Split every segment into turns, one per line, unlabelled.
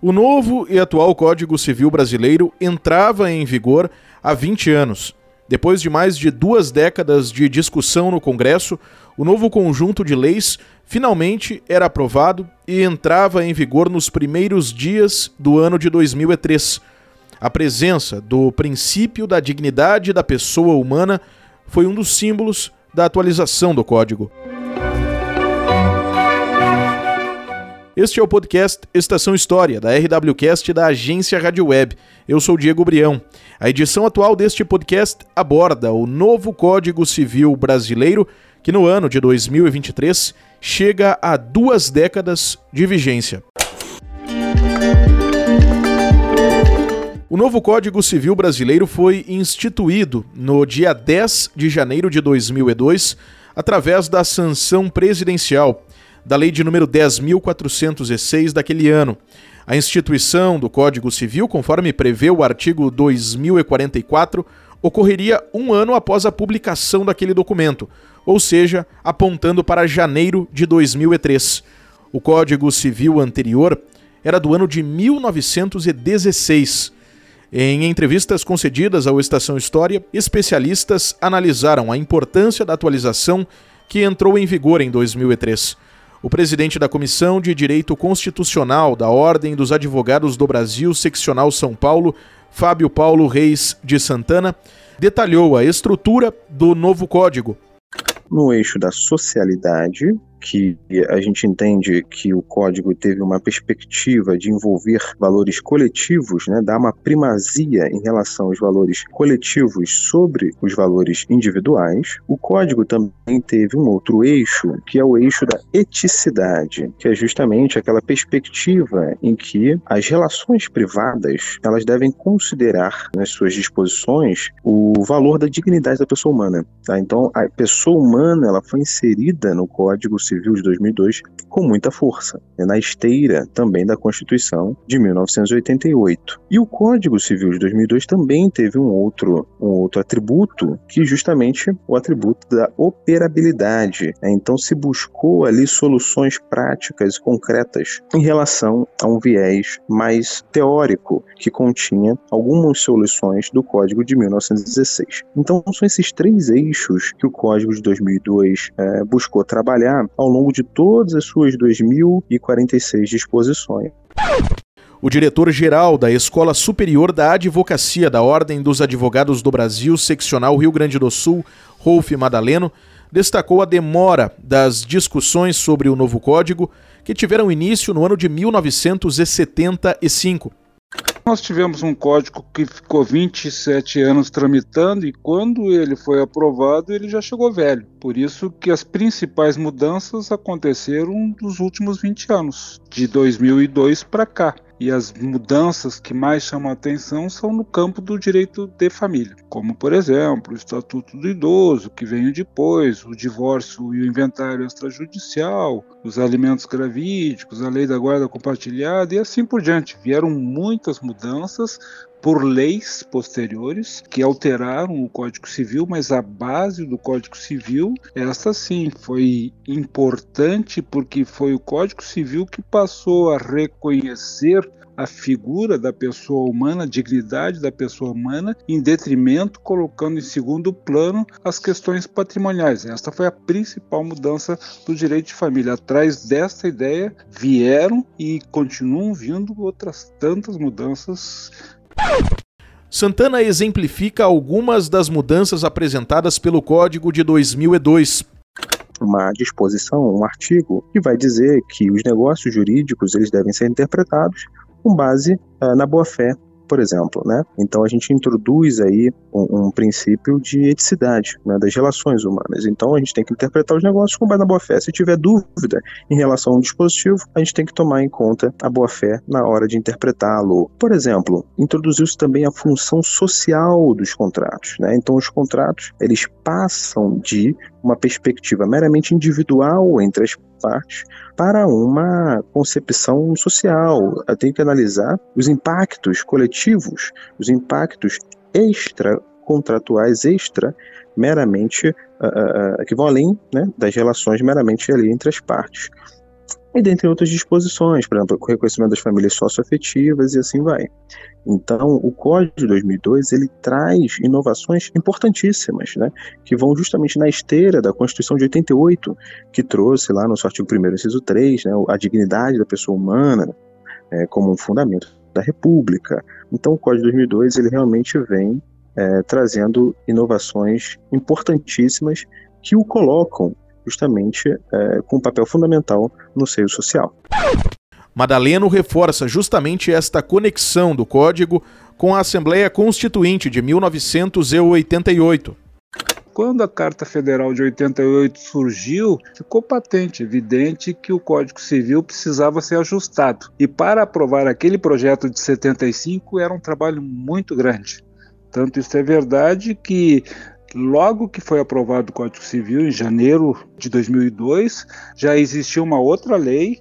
O novo e atual Código Civil Brasileiro entrava em vigor há 20 anos. Depois de mais de duas décadas de discussão no Congresso, o novo conjunto de leis finalmente era aprovado e entrava em vigor nos primeiros dias do ano de 2003. A presença do princípio da dignidade da pessoa humana foi um dos símbolos da atualização do código. Este é o podcast Estação História, da RWCast da agência Rádio Web. Eu sou Diego Brião. A edição atual deste podcast aborda o novo Código Civil Brasileiro, que no ano de 2023 chega a duas décadas de vigência. O novo Código Civil Brasileiro foi instituído no dia 10 de janeiro de 2002 através da sanção presidencial da Lei de número 10.406 daquele ano. A instituição do Código Civil, conforme prevê o artigo 2044, ocorreria um ano após a publicação daquele documento, ou seja, apontando para janeiro de 2003. O Código Civil anterior era do ano de 1916. Em entrevistas concedidas ao Estação História, especialistas analisaram a importância da atualização que entrou em vigor em 2003. O presidente da Comissão de Direito Constitucional da Ordem dos Advogados do Brasil, seccional São Paulo, Fábio Paulo Reis de Santana, detalhou a estrutura do novo código.
No eixo da socialidade, que a gente entende que o código teve uma perspectiva de envolver valores coletivos, né, dar uma primazia em relação aos valores coletivos sobre os valores individuais. O código também teve um outro eixo, que é o eixo da eticidade, que é justamente aquela perspectiva em que as relações privadas elas devem considerar nas suas disposições o valor da dignidade da pessoa humana. Tá? Então, a pessoa humana ela foi inserida no Código Civil de 2002 com muita força, né, na esteira também da Constituição de 1988. E o Código Civil de 2002 também teve um outro, um outro atributo, que justamente o atributo da operabilidade. Né? Então se buscou ali soluções práticas e concretas em relação a um viés mais teórico que continha algumas soluções do Código de 1916. Então são esses três eixos que o Código de 2002 é, buscou trabalhar ao longo de todas as suas 2.046 disposições.
O diretor-geral da Escola Superior da Advocacia da Ordem dos Advogados do Brasil, seccional Rio Grande do Sul, Rolf Madaleno, destacou a demora das discussões sobre o novo código, que tiveram início no ano de 1975.
Nós tivemos um código que ficou 27 anos tramitando e quando ele foi aprovado, ele já chegou velho. Por isso que as principais mudanças aconteceram nos últimos 20 anos, de 2002 para cá. E as mudanças que mais chamam a atenção são no campo do direito de família, como por exemplo o Estatuto do Idoso, que veio depois, o divórcio e o inventário extrajudicial, os alimentos gravídicos, a lei da guarda compartilhada e assim por diante. Vieram muitas mudanças, por leis posteriores que alteraram o Código Civil, mas a base do Código Civil, essa sim, foi importante porque foi o Código Civil que passou a reconhecer a figura da pessoa humana, a dignidade da pessoa humana, em detrimento, colocando em segundo plano as questões patrimoniais. Esta foi a principal mudança do direito de família. Atrás desta ideia vieram e continuam vindo outras tantas mudanças.
Santana exemplifica algumas das mudanças apresentadas pelo Código de 2002
uma disposição, um artigo que vai dizer que os negócios jurídicos eles devem ser interpretados com base uh, na boa-fé por exemplo, né? Então a gente introduz aí um, um princípio de eticidade né, das relações humanas. Então a gente tem que interpretar os negócios com base na boa fé. Se tiver dúvida em relação a um dispositivo, a gente tem que tomar em conta a boa fé na hora de interpretá-lo. Por exemplo, introduziu-se também a função social dos contratos, né? Então os contratos eles passam de uma perspectiva meramente individual entre as partes para uma concepção social. Eu tenho que analisar os impactos coletivos, os impactos extra contratuais extra meramente uh, uh, que vão além né, das relações meramente ali entre as partes e dentre outras disposições, por exemplo, o reconhecimento das famílias socioafetivas e assim vai. Então, o Código de 2002 ele traz inovações importantíssimas, né, que vão justamente na esteira da Constituição de 88, que trouxe lá no seu artigo 1 inciso 3, né, a dignidade da pessoa humana é, como um fundamento da República. Então, o Código de 2002 ele realmente vem é, trazendo inovações importantíssimas que o colocam justamente é, com um papel fundamental no seio social.
Madaleno reforça justamente esta conexão do Código com a Assembleia Constituinte de 1988.
Quando a Carta Federal de 88 surgiu, ficou patente, evidente que o Código Civil precisava ser ajustado. E para aprovar aquele projeto de 75 era um trabalho muito grande. Tanto isso é verdade que Logo que foi aprovado o Código Civil, em janeiro de 2002, já existia uma outra lei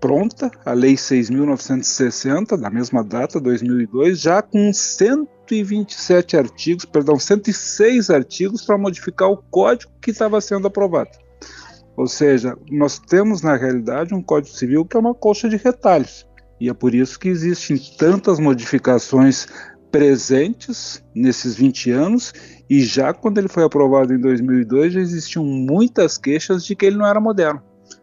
pronta, a Lei 6.960, da mesma data, 2002, já com 127 artigos, perdão, 106 artigos para modificar o código que estava sendo aprovado. Ou seja, nós temos na realidade um Código Civil que é uma coxa de retalhos. E é por isso que existem tantas modificações presentes nesses 20 anos e já quando ele foi aprovado em 2002 já existiam muitas queixas de que ele não era moderno,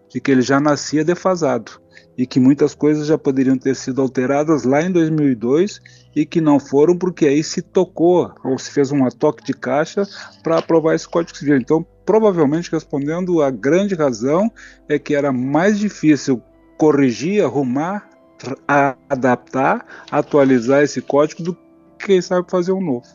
de que ele já nascia defasado e que muitas coisas já poderiam ter sido alteradas lá em 2002 e que não foram porque aí se tocou ou se fez um toque de caixa para aprovar esse Código Civil. Então, provavelmente respondendo a grande razão é que era mais difícil corrigir, arrumar, adaptar, atualizar esse código do quem sabe fazer um novo.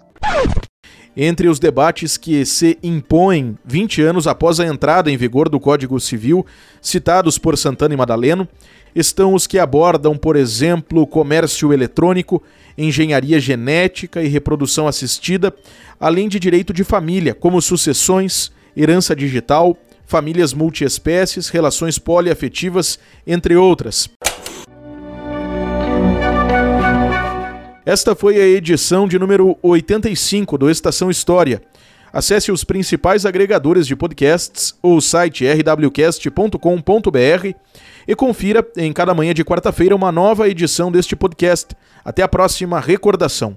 Entre os debates que se impõem 20 anos após a entrada em vigor do Código Civil, citados por Santana e Madaleno, estão os que abordam, por exemplo, comércio eletrônico, engenharia genética e reprodução assistida, além de direito de família, como sucessões, herança digital, famílias multiespécies, relações poliafetivas, entre outras. Esta foi a edição de número 85 do Estação História. Acesse os principais agregadores de podcasts ou o site rwcast.com.br e confira em cada manhã de quarta-feira uma nova edição deste podcast. Até a próxima recordação.